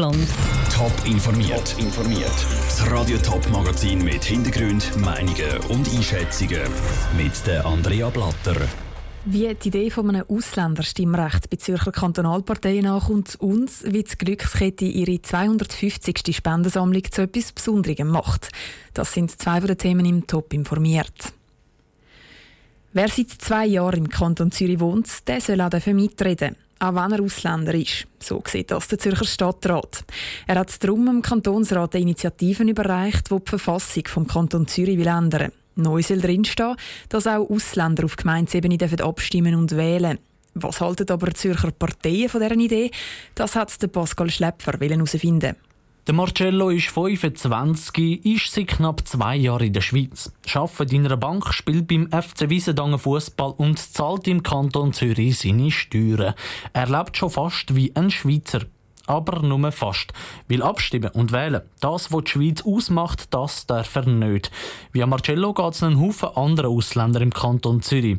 Top informiert. Top informiert. Das Radio Top Magazin mit Hintergrund, Meinungen und Einschätzungen mit der Andrea Blatter. Wie die Idee von einem Ausländerstimmrecht bei Zürcher Kantonalparteien ankommt und wie die Glückskette ihre 250. Spendensammlung zu etwas Besonderem macht. Das sind zwei von den Themen im Top informiert. Wer seit zwei Jahren im Kanton Zürich wohnt, der soll auch mitreden auch wenn er Ausländer ist. So sieht das der Zürcher Stadtrat. Er hat darum im Kantonsrat Initiativen überreicht, die die Verfassung vom Kanton Zürich will ändern. Neu soll drinstehen, dass auch Ausländer auf Gemeindeebene abstimmen und wählen Was halten aber Zürcher Parteien von dieser Idee? Das hat Pascal Schlepfer herausfinden der Marcello ist 25, ist seit knapp zwei Jahren in der Schweiz, arbeitet in einer Bank, spielt beim FC Wiesendangen Fußball und zahlt im Kanton Zürich seine Steuern. Er lebt schon fast wie ein Schweizer aber nur fast. Weil abstimmen und wählen, das, was die Schweiz ausmacht, das darf er nicht. Wie Marcello geht es einen Haufen anderer Ausländer im Kanton Zürich.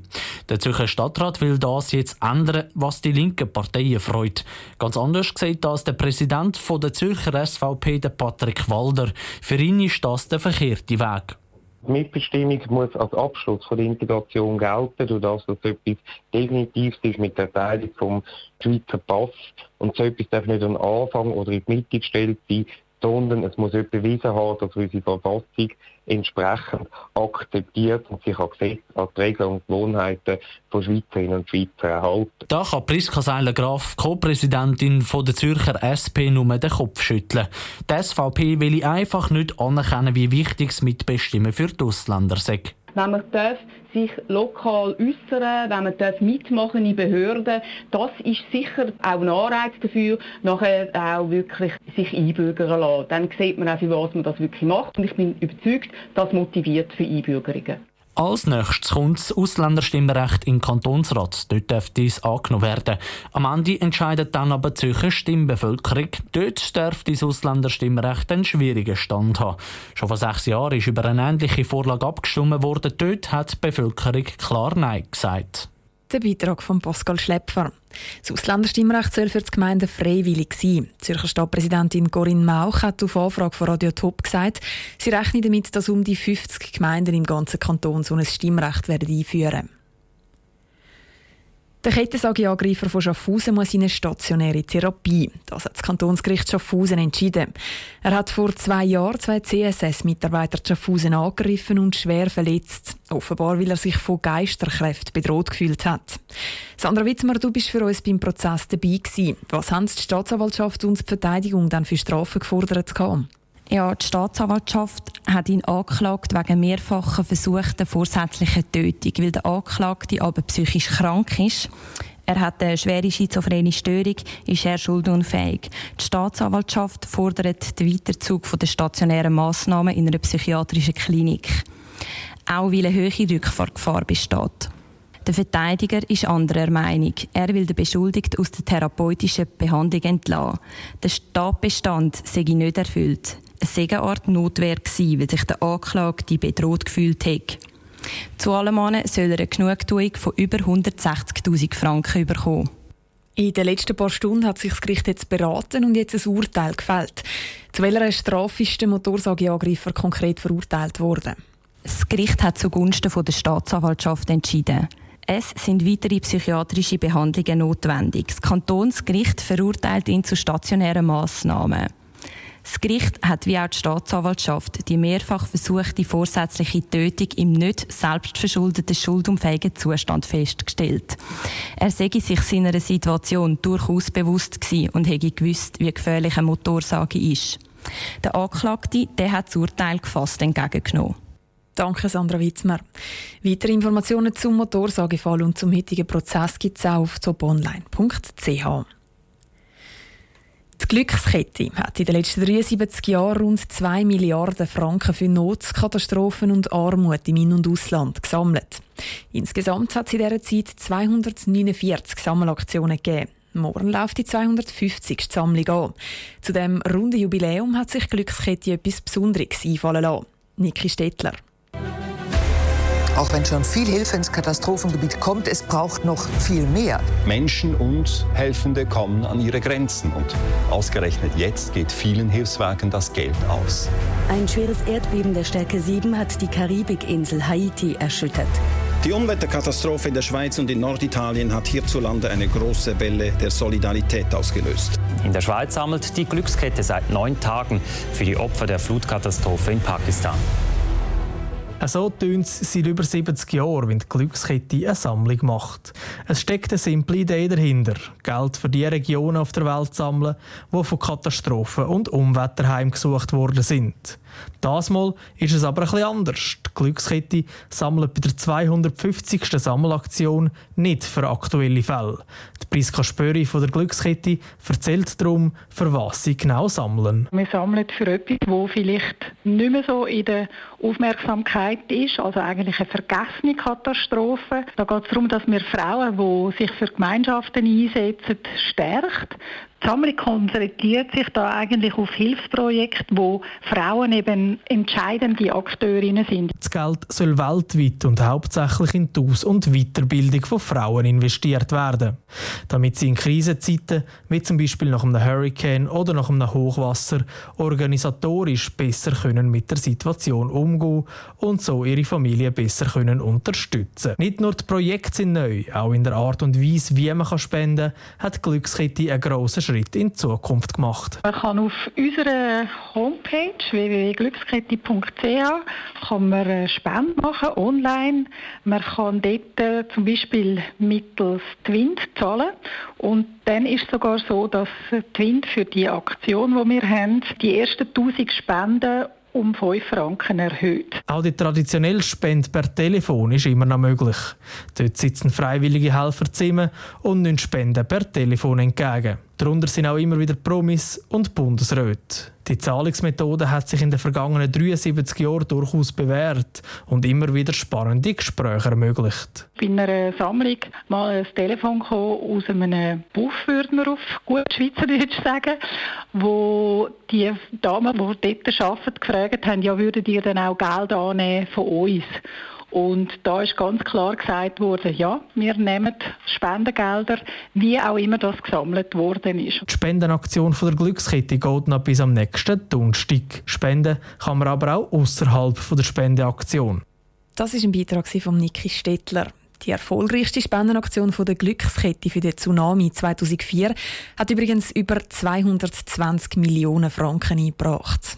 Der Zürcher Stadtrat will das jetzt ändern, was die linken Parteien freut. Ganz anders sieht das der Präsident der Zürcher SVP, der Patrick Walder. Für ihn ist das der verkehrte Weg. Die Mitbestimmung muss als Abschluss von der Integration gelten, durch das, dass etwas Definitives ist mit der Teilung vom Schweizer Pass. Und so etwas darf nicht am Anfang oder in die Mitte gestellt sein, sondern es muss jemand bewiesen haben, dass unsere Verfassung entsprechend akzeptiert und sich an die Regeln und Gewohnheiten von Schweizerinnen und Schweizer erhalten. Da kann Priska Seiler-Graf, Co-Präsidentin der Zürcher SP, nur den Kopf schütteln. Die SVP will einfach nicht anerkennen, wie wichtig es Mitbestimmen für die Ausländer sei wenn man darf sich lokal äußern, wenn man darf mitmachen in Behörden, das ist sicher auch ein Anreiz dafür, nachher auch wirklich sich einbürgern lassen. Dann sieht man auch, für was man das wirklich macht und ich bin überzeugt, das motiviert für Einbürgerungen. Als nächstes kommt das Ausländerstimmrecht im Kantonsrat. Dort darf dies angenommen werden. Am Ende entscheidet dann aber die Zürcher Stimmbevölkerung. Dort darf das Ausländerstimmrecht einen schwierigen Stand haben. Schon vor sechs Jahren ist über eine ähnliche Vorlage abgestimmt worden. Dort hat die Bevölkerung klar Nein gesagt. Der Beitrag von Pascal Schlepfer. Das Ausländerstimmrecht soll für die Gemeinden freiwillig sein. Die Zürcher Stadtpräsidentin Corinne Mauch hat auf Anfrage von Radio Top gesagt, sie rechne damit, dass um die 50 Gemeinden im ganzen Kanton so ein Stimmrecht werden einführen werden. Der Kettensägeangreifer von Schaffhausen muss in eine stationäre Therapie. Das hat das Kantonsgericht Schaffhausen entschieden. Er hat vor zwei Jahren zwei CSS-Mitarbeiter Schaffhausen angegriffen und schwer verletzt. Offenbar, weil er sich von Geisterkräften bedroht gefühlt hat. Sandra Wittmer, du bist für uns beim Prozess dabei gewesen. Was haben die Staatsanwaltschaft und die Verteidigung dann für Strafen gefordert? Gehabt? Ja, die Staatsanwaltschaft hat ihn angeklagt wegen mehrfacher versuchter vorsätzlichen Tötung, weil der Anklagte aber psychisch krank ist. Er hat eine schwere schizophrene Störung, ist er schuldunfähig. Die Staatsanwaltschaft fordert den Weiterzug von der stationären Massnahmen in einer psychiatrischen Klinik. Auch weil eine hohe Rückfahrgefahr besteht. Der Verteidiger ist anderer Meinung. Er will den Beschuldigten aus der therapeutischen Behandlung entlassen. Der Tatbestand sei nicht erfüllt eine Segenart Notwehr gewesen, weil sich der Anklagte bedroht gefühlt hat. Zu allem soll er eine Genugtuung von über 160.000 Franken bekommen. In den letzten paar Stunden hat sich das Gericht jetzt beraten und jetzt ein Urteil gefällt. Zu welcher Strafe ist der Motorsageangreifer konkret verurteilt worden? Das Gericht hat zugunsten der Staatsanwaltschaft entschieden. Es sind weitere psychiatrische Behandlungen notwendig. Das Kantonsgericht verurteilt ihn zu stationären Massnahmen. Das Gericht hat wie auch die Staatsanwaltschaft die mehrfach versuchte vorsätzliche Tötung im nicht selbstverschuldeten schuldunfähigen Zustand festgestellt. Er sei sich seiner Situation durchaus bewusst gewesen und hätte gewusst, wie gefährlich eine Motorsage ist. Der Anklagte der hat das Urteil gefasst entgegengenommen. Danke, Sandra Witzmer. Weitere Informationen zum Motorsagefall und zum heutigen Prozess gibt es auch auf toponline.ch. Glückskette hat in den letzten 73 Jahren rund 2 Milliarden Franken für Notkatastrophen und Armut im In- und Ausland gesammelt. Insgesamt hat es in dieser Zeit 249 Sammelaktionen gegeben. Morgen läuft die 250. Sammlung an. Zu dem runden Jubiläum hat sich Glückskette etwas Besonderes einfallen lassen. Niki Stettler. Auch wenn schon viel Hilfe ins Katastrophengebiet kommt, es braucht noch viel mehr. Menschen und Helfende kommen an ihre Grenzen. Und ausgerechnet jetzt geht vielen Hilfswerken das Geld aus. Ein schweres Erdbeben der Stärke 7 hat die Karibikinsel Haiti erschüttert. Die Unwetterkatastrophe in der Schweiz und in Norditalien hat hierzulande eine große Welle der Solidarität ausgelöst. In der Schweiz sammelt die Glückskette seit neun Tagen für die Opfer der Flutkatastrophe in Pakistan. So tönt es seit über 70 Jahren, wenn die Glückskette eine Sammlung macht. Es steckt eine simple Idee dahinter, Geld für die Regionen auf der Welt sammeln, die von Katastrophen und Umwetter heimgesucht worden sind. Das Mal ist es aber etwas anders. Die Glückskette sammelt bei der 250. Sammelaktion nicht für aktuelle Fälle. Die Priska Spöri von der Glückskette erzählt darum, für was sie genau sammeln. Wir sammeln für etwas, wo vielleicht nicht mehr so in der Aufmerksamkeit ist, also eigentlich eine vergessene Katastrophe. Da geht es darum, dass wir Frauen, die sich für Gemeinschaften einsetzen, stärkt. Die konzentriert sich da eigentlich auf Hilfsprojekte, wo Frauen eben entscheidende Akteurinnen sind. Das Geld soll weltweit und hauptsächlich in die Aus- und Weiterbildung von Frauen investiert werden, damit sie in Krisenzeiten, wie zum Beispiel nach einem Hurricane oder nach einem Hochwasser, organisatorisch besser können mit der Situation umgehen und so ihre Familie besser können unterstützen. Nicht nur die Projekte sind neu, auch in der Art und Weise, wie man spenden kann, hat Glückskette einen grossen Schritt in Zukunft gemacht. Man kann auf unserer Homepage www.glückskette.ch kann man eine Spende machen online. Man kann dort äh, zum Beispiel mittels Twint zahlen und dann ist es sogar so, dass Twint für die Aktion, die wir haben, die ersten 1000 Spenden um 5 Franken erhöht. Auch die traditionelle Spende per Telefon ist immer noch möglich. Dort sitzen freiwillige Helfer zusammen und nehmen Spenden per Telefon entgegen. Darunter sind auch immer wieder Promis und Bundesräte. Die Zahlungsmethode hat sich in den vergangenen 73 Jahren durchaus bewährt und immer wieder spannende Gespräche ermöglicht. Bei einer Sammlung mal ein Telefon aus einem Buff, würde man auf gut Schweizerdeutsch sagen, wo die Damen, die dort arbeiten, gefragt haben, ja, würdet ihr dann auch Geld annehmen von uns? Und da ist ganz klar gesagt worden, ja, wir nehmen Spendengelder, wie auch immer das gesammelt worden ist. Die Spendenaktion von der Glückskette geht noch bis am nächsten Donnerstag. Spenden kann man aber auch außerhalb der Spendeaktion. Das ist ein Beitrag von Niki Stettler. Die erfolgreichste Spendenaktion der Glückskette für den Tsunami 2004 hat übrigens über 220 Millionen Franken eingebracht.